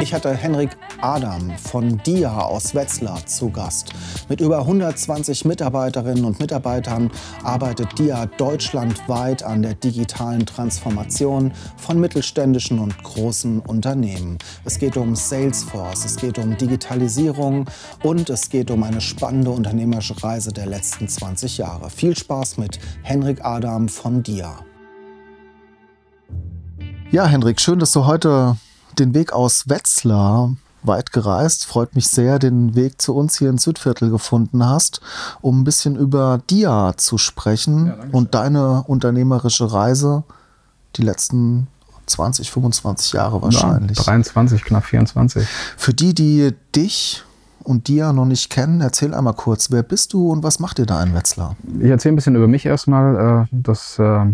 Ich hatte Henrik Adam von DIA aus Wetzlar zu Gast. Mit über 120 Mitarbeiterinnen und Mitarbeitern arbeitet DIA deutschlandweit an der digitalen Transformation von mittelständischen und großen Unternehmen. Es geht um Salesforce, es geht um Digitalisierung und es geht um eine spannende unternehmerische Reise der letzten 20 Jahre. Viel Spaß mit Henrik Adam von DIA. Ja, Henrik, schön, dass du heute den Weg aus Wetzlar weit gereist. Freut mich sehr, den Weg zu uns hier ins Südviertel gefunden hast, um ein bisschen über DIA zu sprechen ja, und deine unternehmerische Reise die letzten 20, 25 Jahre wahrscheinlich. Ja, 23, knapp 24. Für die, die dich und DIA noch nicht kennen, erzähl einmal kurz, wer bist du und was macht ihr da in Wetzlar? Ich erzähle ein bisschen über mich erstmal. Äh, das, äh,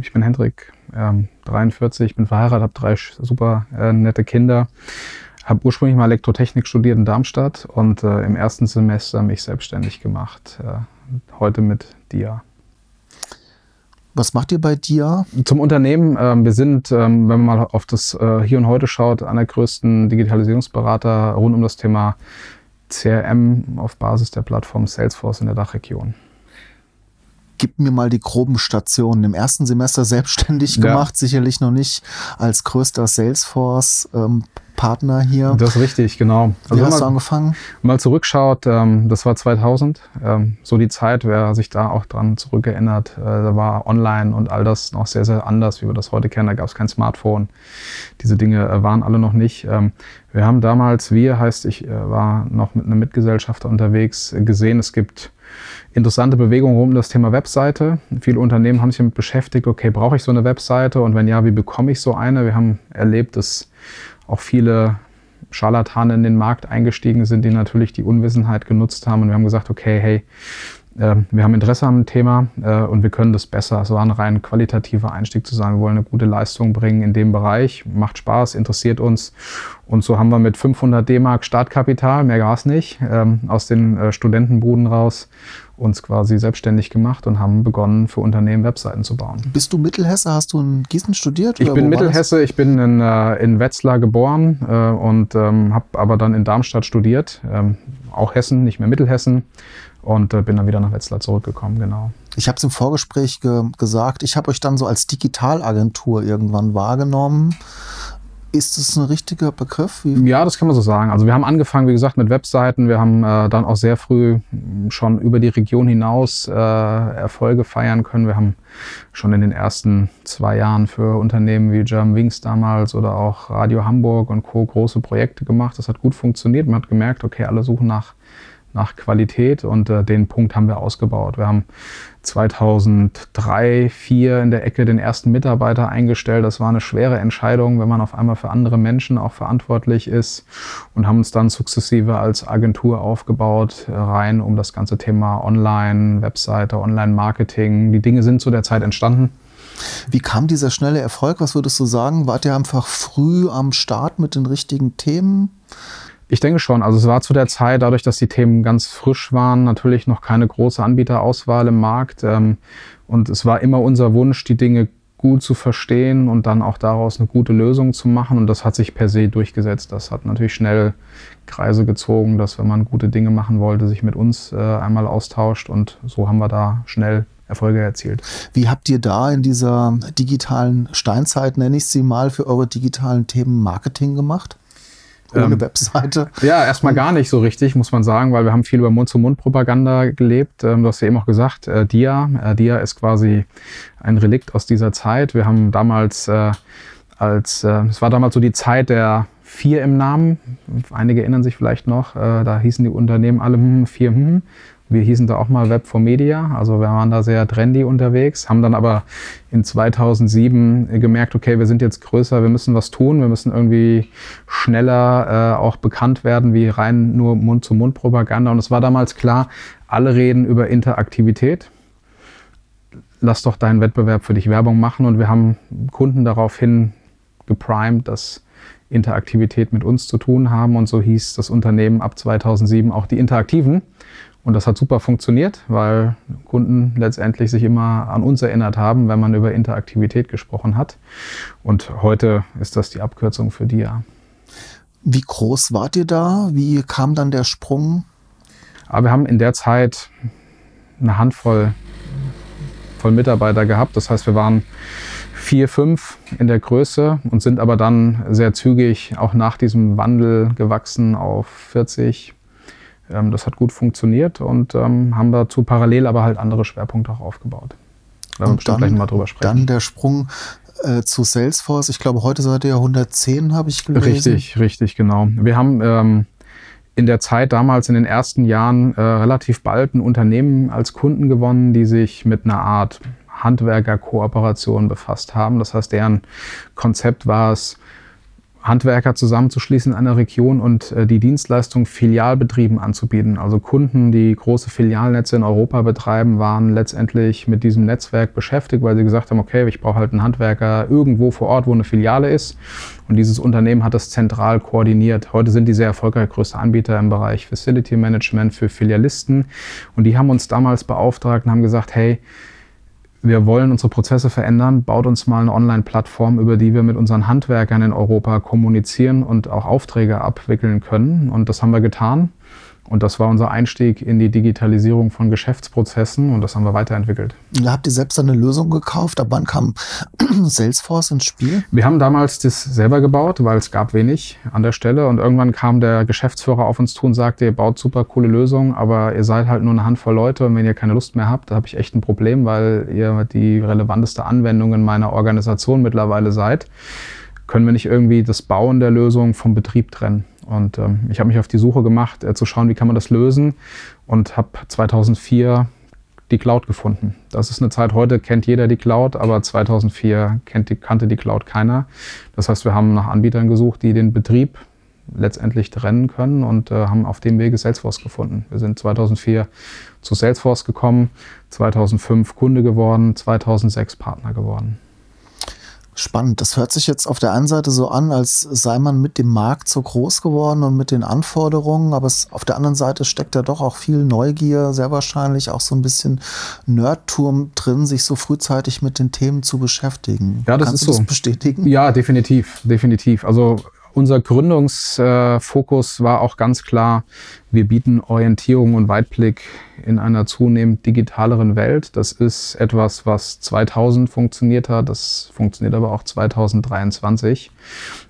ich bin Hendrik, 43, ähm, bin verheiratet, habe drei super äh, nette Kinder habe ursprünglich mal Elektrotechnik studiert in Darmstadt und äh, im ersten Semester mich selbstständig gemacht. Äh, heute mit DIA. Was macht ihr bei DIA? Zum Unternehmen. Äh, wir sind, ähm, wenn man mal auf das äh, Hier und Heute schaut, einer der größten Digitalisierungsberater rund um das Thema CRM auf Basis der Plattform Salesforce in der Dachregion gib mir mal die groben Stationen. Im ersten Semester selbstständig gemacht, ja. sicherlich noch nicht als größter Salesforce ähm, Partner hier. Das ist richtig, genau. Also Wie hast du angefangen? Mal zurückschaut, ähm, das war 2000, ähm, so die Zeit, wer sich da auch dran zurückerinnert, äh, da war online und all das noch sehr, sehr anders, wie wir das heute kennen. Da gab es kein Smartphone. Diese Dinge äh, waren alle noch nicht. Ähm, wir haben damals, wir heißt, ich äh, war noch mit einem Mitgesellschafter unterwegs, gesehen, es gibt interessante Bewegungen rund um das Thema Webseite. Viele Unternehmen haben sich damit beschäftigt, okay, brauche ich so eine Webseite und wenn ja, wie bekomme ich so eine? Wir haben erlebt, dass auch viele Scharlatane in den Markt eingestiegen sind, die natürlich die Unwissenheit genutzt haben. Und wir haben gesagt, okay, hey, äh, wir haben Interesse am Thema äh, und wir können das besser. Es war ein rein qualitativer Einstieg zu sagen, wir wollen eine gute Leistung bringen in dem Bereich. Macht Spaß, interessiert uns. Und so haben wir mit 500 D-Mark Startkapital, mehr Gas nicht, ähm, aus den äh, Studentenbuden raus uns quasi selbstständig gemacht und haben begonnen, für Unternehmen Webseiten zu bauen. Bist du Mittelhesse? Hast du in Gießen studiert? Ich bin Mittelhesse, ich bin in, äh, in Wetzlar geboren äh, und ähm, habe aber dann in Darmstadt studiert. Ähm, auch Hessen, nicht mehr Mittelhessen. Und äh, bin dann wieder nach Wetzlar zurückgekommen, genau. Ich habe es im Vorgespräch ge gesagt, ich habe euch dann so als Digitalagentur irgendwann wahrgenommen. Ist das ein richtiger Begriff? Wie? Ja, das kann man so sagen. Also wir haben angefangen, wie gesagt, mit Webseiten. Wir haben äh, dann auch sehr früh schon über die Region hinaus äh, Erfolge feiern können. Wir haben schon in den ersten zwei Jahren für Unternehmen wie German Wings damals oder auch Radio Hamburg und Co. große Projekte gemacht. Das hat gut funktioniert. Man hat gemerkt, okay, alle suchen nach nach Qualität und äh, den Punkt haben wir ausgebaut. Wir haben 2003, 2004 in der Ecke den ersten Mitarbeiter eingestellt. Das war eine schwere Entscheidung, wenn man auf einmal für andere Menschen auch verantwortlich ist und haben uns dann sukzessive als Agentur aufgebaut, äh, rein um das ganze Thema Online, Webseite, Online-Marketing. Die Dinge sind zu der Zeit entstanden. Wie kam dieser schnelle Erfolg? Was würdest du sagen? Wart ihr einfach früh am Start mit den richtigen Themen? Ich denke schon. Also es war zu der Zeit, dadurch, dass die Themen ganz frisch waren, natürlich noch keine große Anbieterauswahl im Markt. Ähm, und es war immer unser Wunsch, die Dinge gut zu verstehen und dann auch daraus eine gute Lösung zu machen. Und das hat sich per se durchgesetzt. Das hat natürlich schnell Kreise gezogen, dass wenn man gute Dinge machen wollte, sich mit uns äh, einmal austauscht. Und so haben wir da schnell Erfolge erzielt. Wie habt ihr da in dieser digitalen Steinzeit, nenne ich sie mal, für eure digitalen Themen Marketing gemacht? Ohne ähm, Webseite? Ja, erstmal gar nicht so richtig, muss man sagen, weil wir haben viel über Mund-zu-Mund-Propaganda gelebt. Ähm, du hast ja eben auch gesagt, äh, DIA. Äh, DIA ist quasi ein Relikt aus dieser Zeit. Wir haben damals äh, als, äh, es war damals so die Zeit der vier im Namen. Einige erinnern sich vielleicht noch, äh, da hießen die Unternehmen alle hm, vier hm. Wir hießen da auch mal Web for Media, also wir waren da sehr trendy unterwegs, haben dann aber in 2007 gemerkt, okay, wir sind jetzt größer, wir müssen was tun, wir müssen irgendwie schneller äh, auch bekannt werden wie rein nur Mund-zu-Mund-Propaganda. Und es war damals klar, alle reden über Interaktivität. Lass doch deinen Wettbewerb für dich Werbung machen. Und wir haben Kunden daraufhin geprimed, dass Interaktivität mit uns zu tun haben. Und so hieß das Unternehmen ab 2007 auch die Interaktiven. Und das hat super funktioniert, weil Kunden letztendlich sich immer an uns erinnert haben, wenn man über Interaktivität gesprochen hat. Und heute ist das die Abkürzung für DIA. Wie groß wart ihr da? Wie kam dann der Sprung? Aber wir haben in der Zeit eine Handvoll voll Mitarbeiter gehabt. Das heißt, wir waren vier, fünf in der Größe und sind aber dann sehr zügig auch nach diesem Wandel gewachsen auf 40, ähm, das hat gut funktioniert und ähm, haben dazu parallel aber halt andere Schwerpunkte auch aufgebaut. Da und dann, gleich mal drüber sprechen. Dann der Sprung äh, zu Salesforce. Ich glaube, heute seid ihr ja 110, habe ich gelesen. Richtig, richtig, genau. Wir haben ähm, in der Zeit damals in den ersten Jahren äh, relativ bald ein Unternehmen als Kunden gewonnen, die sich mit einer Art Handwerkerkooperation befasst haben. Das heißt, deren Konzept war es, Handwerker zusammenzuschließen in einer Region und äh, die Dienstleistung Filialbetrieben anzubieten. Also Kunden, die große Filialnetze in Europa betreiben, waren letztendlich mit diesem Netzwerk beschäftigt, weil sie gesagt haben, okay, ich brauche halt einen Handwerker irgendwo vor Ort, wo eine Filiale ist. Und dieses Unternehmen hat das zentral koordiniert. Heute sind die sehr erfolgreich größte Anbieter im Bereich Facility Management für Filialisten. Und die haben uns damals beauftragt und haben gesagt, hey, wir wollen unsere Prozesse verändern, baut uns mal eine Online-Plattform, über die wir mit unseren Handwerkern in Europa kommunizieren und auch Aufträge abwickeln können. Und das haben wir getan. Und das war unser Einstieg in die Digitalisierung von Geschäftsprozessen und das haben wir weiterentwickelt. Da habt ihr selbst eine Lösung gekauft? Ab wann kam Salesforce ins Spiel? Wir haben damals das selber gebaut, weil es gab wenig an der Stelle und irgendwann kam der Geschäftsführer auf uns zu und sagte, ihr baut super coole Lösungen, aber ihr seid halt nur eine Handvoll Leute und wenn ihr keine Lust mehr habt, da habe ich echt ein Problem, weil ihr die relevanteste Anwendung in meiner Organisation mittlerweile seid. Können wir nicht irgendwie das Bauen der Lösung vom Betrieb trennen? Und ähm, ich habe mich auf die Suche gemacht, äh, zu schauen, wie kann man das lösen und habe 2004 die Cloud gefunden. Das ist eine Zeit, heute kennt jeder die Cloud, aber 2004 kennt kannte die Cloud keiner. Das heißt, wir haben nach Anbietern gesucht, die den Betrieb letztendlich trennen können und äh, haben auf dem Wege Salesforce gefunden. Wir sind 2004 zu Salesforce gekommen, 2005 Kunde geworden, 2006 Partner geworden. Spannend. Das hört sich jetzt auf der einen Seite so an, als sei man mit dem Markt so groß geworden und mit den Anforderungen, aber es, auf der anderen Seite steckt da doch auch viel Neugier, sehr wahrscheinlich auch so ein bisschen Nerdturm drin, sich so frühzeitig mit den Themen zu beschäftigen. Ja, das Kannst ist du das so. bestätigen? Ja, definitiv, definitiv. Also unser Gründungsfokus war auch ganz klar, wir bieten Orientierung und Weitblick in einer zunehmend digitaleren Welt. Das ist etwas, was 2000 funktioniert hat, das funktioniert aber auch 2023,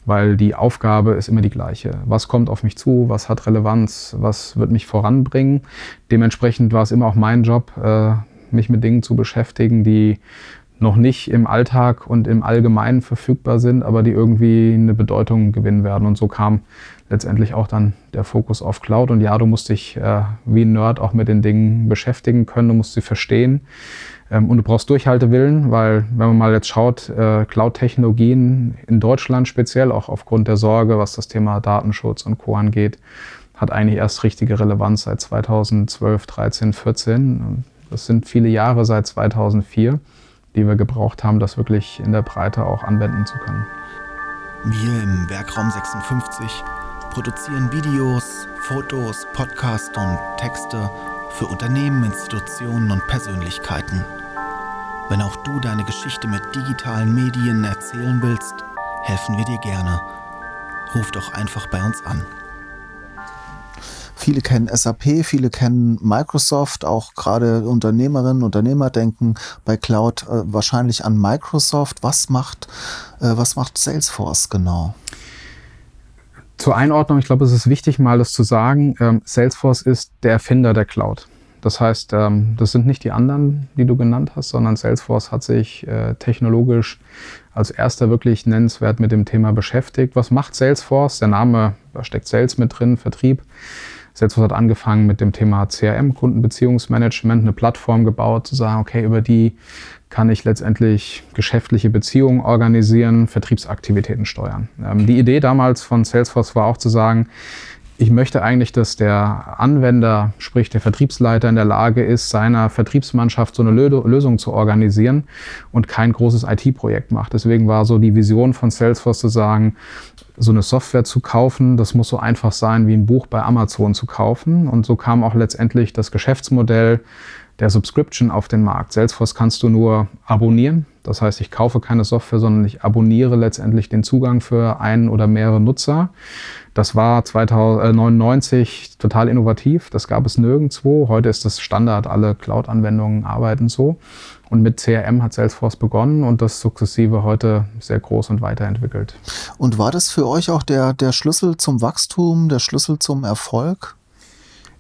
weil die Aufgabe ist immer die gleiche. Was kommt auf mich zu? Was hat Relevanz? Was wird mich voranbringen? Dementsprechend war es immer auch mein Job, äh, mich mit Dingen zu beschäftigen, die noch nicht im Alltag und im Allgemeinen verfügbar sind, aber die irgendwie eine Bedeutung gewinnen werden. Und so kam letztendlich auch dann der Fokus auf Cloud. Und ja, du musst dich äh, wie ein Nerd auch mit den Dingen beschäftigen können, du musst sie verstehen. Ähm, und du brauchst Durchhaltewillen, weil wenn man mal jetzt schaut, äh, Cloud-Technologien in Deutschland speziell, auch aufgrund der Sorge, was das Thema Datenschutz und Co. angeht, hat eigentlich erst richtige Relevanz seit 2012, 13, 14. Das sind viele Jahre seit 2004 die wir gebraucht haben, das wirklich in der Breite auch anwenden zu können. Wir im Werkraum 56 produzieren Videos, Fotos, Podcasts und Texte für Unternehmen, Institutionen und Persönlichkeiten. Wenn auch du deine Geschichte mit digitalen Medien erzählen willst, helfen wir dir gerne. Ruf doch einfach bei uns an. Viele kennen SAP, viele kennen Microsoft, auch gerade Unternehmerinnen, Unternehmer denken bei Cloud äh, wahrscheinlich an Microsoft. Was macht, äh, was macht Salesforce genau? Zur Einordnung, ich glaube, es ist wichtig, mal das zu sagen. Ähm, Salesforce ist der Erfinder der Cloud. Das heißt, ähm, das sind nicht die anderen, die du genannt hast, sondern Salesforce hat sich äh, technologisch als erster wirklich nennenswert mit dem Thema beschäftigt. Was macht Salesforce? Der Name, da steckt Sales mit drin, Vertrieb. Salesforce hat angefangen mit dem Thema CRM, Kundenbeziehungsmanagement, eine Plattform gebaut, zu sagen, okay, über die kann ich letztendlich geschäftliche Beziehungen organisieren, Vertriebsaktivitäten steuern. Ähm, die Idee damals von Salesforce war auch zu sagen, ich möchte eigentlich, dass der Anwender, sprich der Vertriebsleiter, in der Lage ist, seiner Vertriebsmannschaft so eine Lösung zu organisieren und kein großes IT-Projekt macht. Deswegen war so die Vision von Salesforce zu sagen, so eine Software zu kaufen, das muss so einfach sein, wie ein Buch bei Amazon zu kaufen. Und so kam auch letztendlich das Geschäftsmodell der Subscription auf den Markt. Salesforce kannst du nur abonnieren. Das heißt, ich kaufe keine Software, sondern ich abonniere letztendlich den Zugang für einen oder mehrere Nutzer. Das war 2099 total innovativ. Das gab es nirgendwo. Heute ist das Standard. Alle Cloud-Anwendungen arbeiten so. Und mit CRM hat Salesforce begonnen und das sukzessive heute sehr groß und weiterentwickelt. Und war das für euch auch der, der Schlüssel zum Wachstum, der Schlüssel zum Erfolg?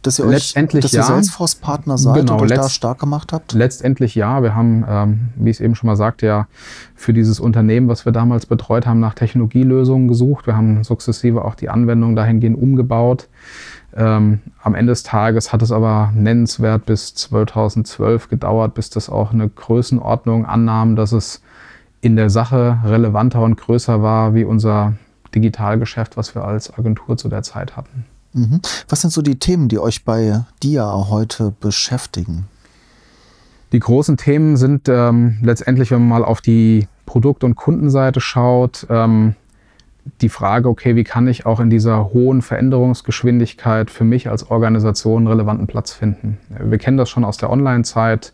Dass ihr letztendlich euch, dass ja. ihr Salesforce-Partner seid genau, und euch da stark gemacht habt? Letztendlich ja. Wir haben, ähm, wie ich es eben schon mal sagte, ja für dieses Unternehmen, was wir damals betreut haben, nach Technologielösungen gesucht. Wir haben sukzessive auch die Anwendung dahingehend umgebaut. Ähm, am Ende des Tages hat es aber nennenswert bis 2012 gedauert, bis das auch eine Größenordnung annahm, dass es in der Sache relevanter und größer war wie unser Digitalgeschäft, was wir als Agentur zu der Zeit hatten. Mhm. Was sind so die Themen, die euch bei DIA heute beschäftigen? Die großen Themen sind ähm, letztendlich, wenn man mal auf die Produkt- und Kundenseite schaut, ähm, die Frage, okay, wie kann ich auch in dieser hohen Veränderungsgeschwindigkeit für mich als Organisation einen relevanten Platz finden? Wir kennen das schon aus der Online-Zeit.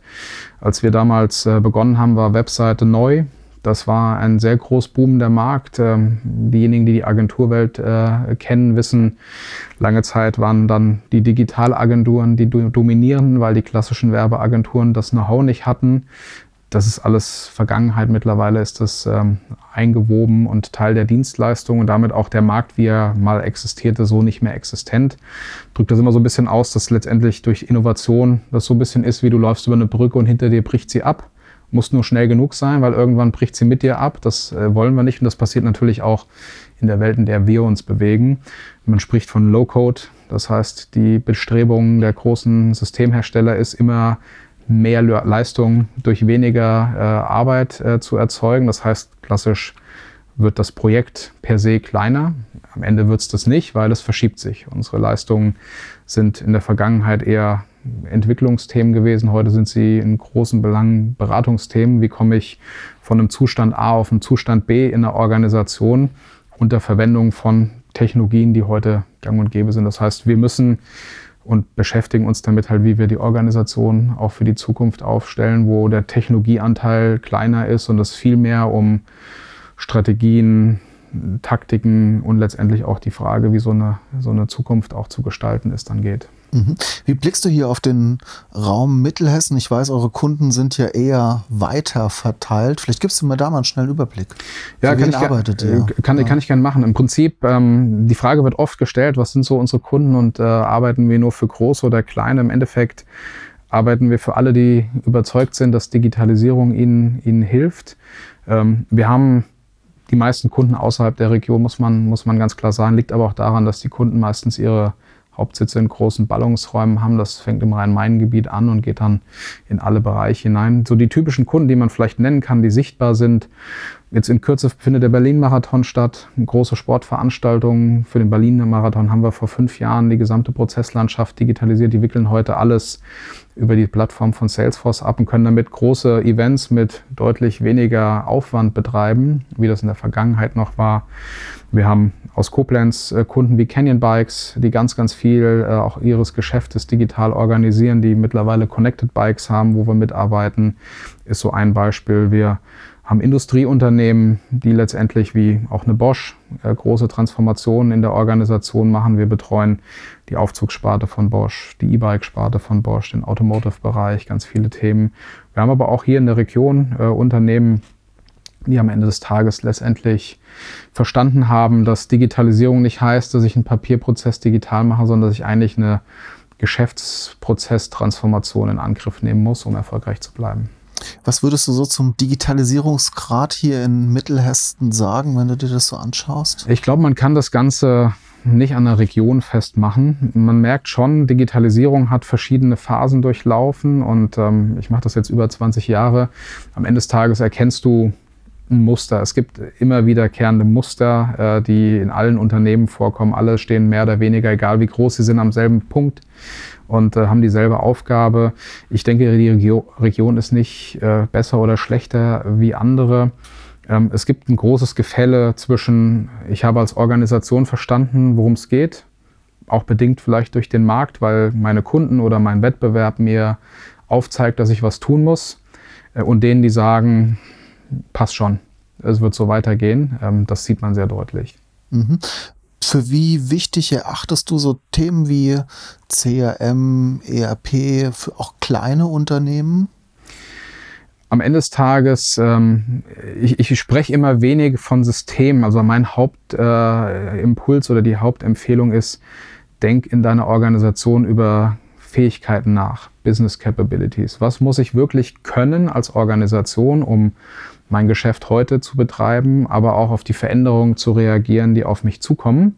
Als wir damals äh, begonnen haben, war Webseite neu. Das war ein sehr groß boomender Markt. Ähm, diejenigen, die die Agenturwelt äh, kennen, wissen, lange Zeit waren dann die Digitalagenturen die dominierenden, weil die klassischen Werbeagenturen das Know-how nicht hatten. Das ist alles Vergangenheit. Mittlerweile ist das ähm, eingewoben und Teil der Dienstleistung und damit auch der Markt, wie er mal existierte, so nicht mehr existent. Drückt das immer so ein bisschen aus, dass letztendlich durch Innovation das so ein bisschen ist, wie du läufst über eine Brücke und hinter dir bricht sie ab muss nur schnell genug sein, weil irgendwann bricht sie mit dir ab. Das äh, wollen wir nicht und das passiert natürlich auch in der Welt, in der wir uns bewegen. Man spricht von Low-Code, das heißt, die Bestrebung der großen Systemhersteller ist immer mehr Leistung durch weniger äh, Arbeit äh, zu erzeugen. Das heißt, klassisch wird das Projekt per se kleiner. Am Ende wird es das nicht, weil es verschiebt sich. Unsere Leistungen sind in der Vergangenheit eher Entwicklungsthemen gewesen. Heute sind sie in großen Belangen Beratungsthemen. Wie komme ich von einem Zustand A auf einen Zustand B in einer Organisation unter Verwendung von Technologien, die heute gang und gäbe sind. Das heißt, wir müssen und beschäftigen uns damit halt, wie wir die Organisation auch für die Zukunft aufstellen, wo der Technologieanteil kleiner ist und es viel mehr um Strategien, Taktiken und letztendlich auch die Frage, wie so eine, so eine Zukunft auch zu gestalten ist, dann geht. Mhm. Wie blickst du hier auf den Raum Mittelhessen? Ich weiß, eure Kunden sind ja eher weiter verteilt. Vielleicht gibst du mir da mal einen schnellen Überblick. Ja, kann ich, arbeitet ihr? Äh, kann, ja. kann ich gerne machen. Im Prinzip, ähm, die Frage wird oft gestellt, was sind so unsere Kunden und äh, arbeiten wir nur für große oder kleine? Im Endeffekt arbeiten wir für alle, die überzeugt sind, dass Digitalisierung ihnen, ihnen hilft. Ähm, wir haben die meisten Kunden außerhalb der Region, muss man, muss man ganz klar sagen, liegt aber auch daran, dass die Kunden meistens ihre Hauptsitze in großen Ballungsräumen haben. Das fängt im Rhein-Main-Gebiet an und geht dann in alle Bereiche hinein. So die typischen Kunden, die man vielleicht nennen kann, die sichtbar sind. Jetzt in Kürze findet der Berlin-Marathon statt. Eine große Sportveranstaltung. Für den Berlin-Marathon haben wir vor fünf Jahren die gesamte Prozesslandschaft digitalisiert. Die wickeln heute alles über die Plattform von Salesforce ab und können damit große Events mit deutlich weniger Aufwand betreiben, wie das in der Vergangenheit noch war. Wir haben aus Koblenz äh, Kunden wie Canyon Bikes, die ganz, ganz viel äh, auch ihres Geschäftes digital organisieren, die mittlerweile Connected Bikes haben, wo wir mitarbeiten, ist so ein Beispiel. Wir haben Industrieunternehmen, die letztendlich wie auch eine Bosch äh, große Transformationen in der Organisation machen. Wir betreuen die Aufzugssparte von Bosch, die E-Bike-Sparte von Bosch, den Automotive-Bereich, ganz viele Themen. Wir haben aber auch hier in der Region äh, Unternehmen, die am Ende des Tages letztendlich verstanden haben, dass Digitalisierung nicht heißt, dass ich einen Papierprozess digital mache, sondern dass ich eigentlich eine Geschäftsprozesstransformation in Angriff nehmen muss, um erfolgreich zu bleiben. Was würdest du so zum Digitalisierungsgrad hier in Mittelhessen sagen, wenn du dir das so anschaust? Ich glaube, man kann das Ganze nicht an einer Region festmachen. Man merkt schon, Digitalisierung hat verschiedene Phasen durchlaufen und ähm, ich mache das jetzt über 20 Jahre. Am Ende des Tages erkennst du ein Muster. Es gibt immer wiederkehrende Muster, äh, die in allen Unternehmen vorkommen. Alle stehen mehr oder weniger, egal wie groß sie sind, am selben Punkt und äh, haben dieselbe Aufgabe. Ich denke, die Regio Region ist nicht äh, besser oder schlechter wie andere. Ähm, es gibt ein großes Gefälle zwischen, ich habe als Organisation verstanden, worum es geht, auch bedingt vielleicht durch den Markt, weil meine Kunden oder mein Wettbewerb mir aufzeigt, dass ich was tun muss, äh, und denen, die sagen, passt schon, es wird so weitergehen. Ähm, das sieht man sehr deutlich. Mhm. Für wie wichtig erachtest du so Themen wie CRM, ERP für auch kleine Unternehmen? Am Ende des Tages, ähm, ich, ich spreche immer wenig von Systemen. Also mein Hauptimpuls äh, oder die Hauptempfehlung ist, denk in deiner Organisation über Fähigkeiten nach, Business Capabilities. Was muss ich wirklich können als Organisation, um mein Geschäft heute zu betreiben, aber auch auf die Veränderungen zu reagieren, die auf mich zukommen.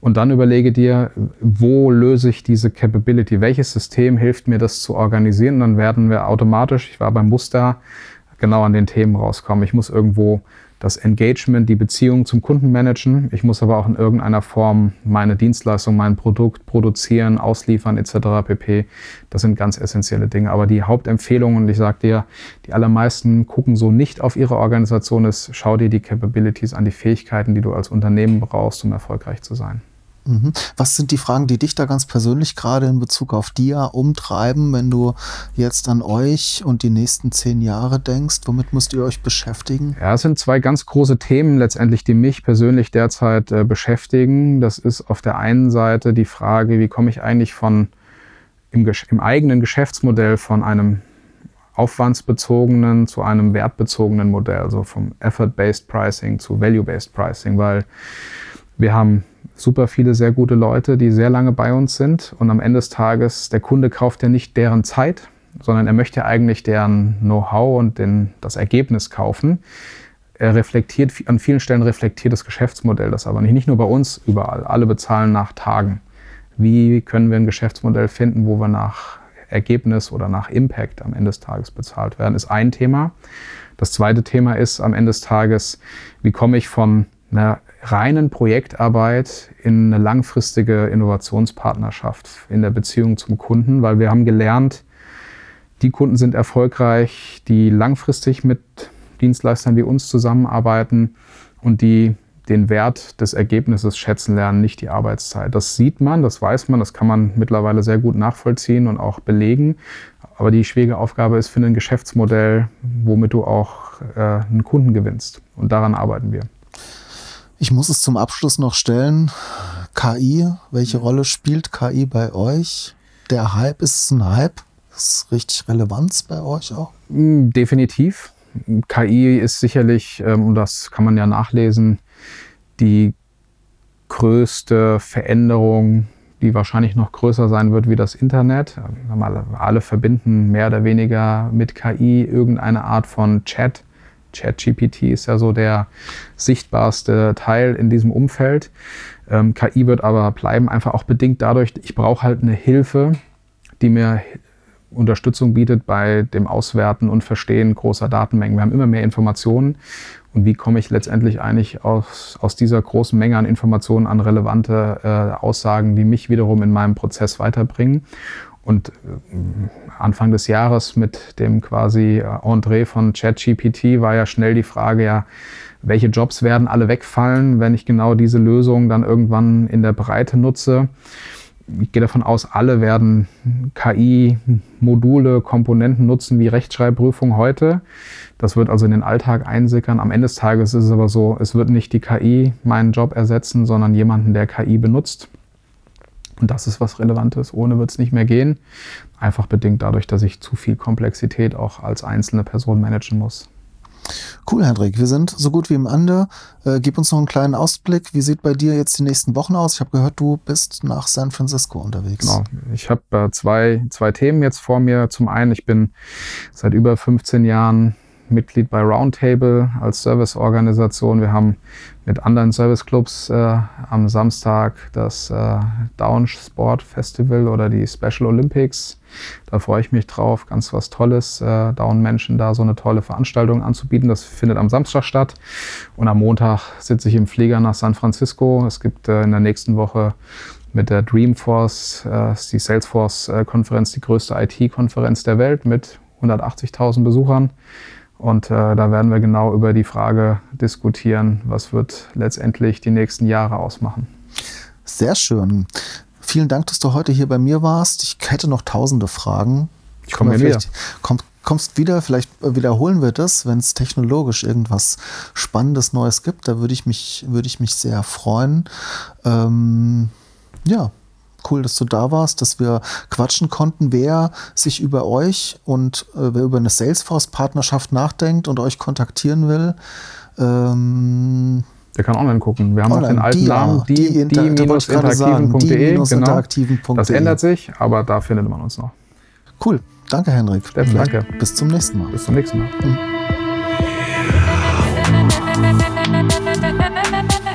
Und dann überlege dir, wo löse ich diese Capability? Welches System hilft mir, das zu organisieren? Und dann werden wir automatisch, ich war beim Muster, genau an den Themen rauskommen. Ich muss irgendwo das Engagement, die Beziehung zum Kunden managen. Ich muss aber auch in irgendeiner Form meine Dienstleistung, mein Produkt produzieren, ausliefern etc. pp. Das sind ganz essentielle Dinge. Aber die Hauptempfehlung, und ich sage dir, die allermeisten gucken so nicht auf ihre Organisation, ist, schau dir die Capabilities an, die Fähigkeiten, die du als Unternehmen brauchst, um erfolgreich zu sein. Mhm. Was sind die Fragen, die dich da ganz persönlich gerade in Bezug auf DIA umtreiben, wenn du jetzt an euch und die nächsten zehn Jahre denkst? Womit müsst ihr euch beschäftigen? Ja, es sind zwei ganz große Themen letztendlich, die mich persönlich derzeit äh, beschäftigen. Das ist auf der einen Seite die Frage, wie komme ich eigentlich von im, im eigenen Geschäftsmodell von einem aufwandsbezogenen zu einem wertbezogenen Modell, also vom Effort-Based Pricing zu Value-Based Pricing, weil wir haben super viele sehr gute Leute, die sehr lange bei uns sind. Und am Ende des Tages, der Kunde kauft ja nicht deren Zeit, sondern er möchte eigentlich deren Know-how und den, das Ergebnis kaufen. Er reflektiert, an vielen Stellen reflektiert das Geschäftsmodell das aber nicht. Nicht nur bei uns, überall. Alle bezahlen nach Tagen. Wie können wir ein Geschäftsmodell finden, wo wir nach Ergebnis oder nach Impact am Ende des Tages bezahlt werden, ist ein Thema. Das zweite Thema ist am Ende des Tages, wie komme ich von einer reinen Projektarbeit in eine langfristige Innovationspartnerschaft in der Beziehung zum Kunden, weil wir haben gelernt, die Kunden sind erfolgreich, die langfristig mit Dienstleistern wie uns zusammenarbeiten und die den Wert des Ergebnisses schätzen lernen, nicht die Arbeitszeit. Das sieht man, das weiß man, das kann man mittlerweile sehr gut nachvollziehen und auch belegen. Aber die schwierige Aufgabe ist, finde ein Geschäftsmodell, womit du auch äh, einen Kunden gewinnst. Und daran arbeiten wir. Ich muss es zum Abschluss noch stellen. KI, welche Rolle spielt KI bei euch? Der Hype, ist es ein Hype? Ist richtig Relevanz bei euch auch? Mm, definitiv. KI ist sicherlich, ähm, und das kann man ja nachlesen, die größte Veränderung, die wahrscheinlich noch größer sein wird wie das Internet. Alle verbinden mehr oder weniger mit KI irgendeine Art von Chat ChatGPT ist ja so der sichtbarste Teil in diesem Umfeld. Ähm, KI wird aber bleiben, einfach auch bedingt dadurch, ich brauche halt eine Hilfe, die mir Unterstützung bietet bei dem Auswerten und Verstehen großer Datenmengen. Wir haben immer mehr Informationen. Und wie komme ich letztendlich eigentlich aus, aus dieser großen Menge an Informationen an relevante äh, Aussagen, die mich wiederum in meinem Prozess weiterbringen? Und äh, Anfang des Jahres mit dem quasi äh, Entree von ChatGPT war ja schnell die Frage, ja, welche Jobs werden alle wegfallen, wenn ich genau diese Lösung dann irgendwann in der Breite nutze. Ich gehe davon aus, alle werden KI-Module, Komponenten nutzen wie Rechtschreibprüfung heute. Das wird also in den Alltag einsickern. Am Ende des Tages ist es aber so, es wird nicht die KI meinen Job ersetzen, sondern jemanden, der KI benutzt. Und das ist was Relevantes. Ohne wird es nicht mehr gehen. Einfach bedingt dadurch, dass ich zu viel Komplexität auch als einzelne Person managen muss. Cool, Hendrik. Wir sind so gut wie im Ende. Äh, gib uns noch einen kleinen Ausblick. Wie sieht bei dir jetzt die nächsten Wochen aus? Ich habe gehört, du bist nach San Francisco unterwegs. Genau. Ich habe äh, zwei, zwei Themen jetzt vor mir. Zum einen, ich bin seit über 15 Jahren Mitglied bei Roundtable als Serviceorganisation. Wir haben mit anderen Serviceclubs äh, am Samstag das äh, Down Sport Festival oder die Special Olympics. Da freue ich mich drauf, ganz was Tolles, äh, Down Menschen da so eine tolle Veranstaltung anzubieten. Das findet am Samstag statt und am Montag sitze ich im Flieger nach San Francisco. Es gibt äh, in der nächsten Woche mit der Dreamforce, äh, die Salesforce-Konferenz, die größte IT-Konferenz der Welt mit 180.000 Besuchern. Und äh, da werden wir genau über die Frage diskutieren, was wird letztendlich die nächsten Jahre ausmachen. Sehr schön. Vielen Dank, dass du heute hier bei mir warst. Ich hätte noch tausende Fragen. Ich komme wieder. Komm, kommst wieder, vielleicht wiederholen wir das, wenn es technologisch irgendwas Spannendes Neues gibt. Da würde ich mich, würde ich mich sehr freuen. Ähm, ja, cool, dass du da warst, dass wir quatschen konnten, wer sich über euch und äh, wer über eine Salesforce-Partnerschaft nachdenkt und euch kontaktieren will. Ähm, der kann online gucken. Wir haben online, auch den alten die, Namen, die, die, die interaktiven.de. Genau. Das ändert sich, aber da findet man uns noch. Cool. Danke, Henrik. Danke. Bis zum nächsten Mal. Bis zum nächsten Mal. Mhm.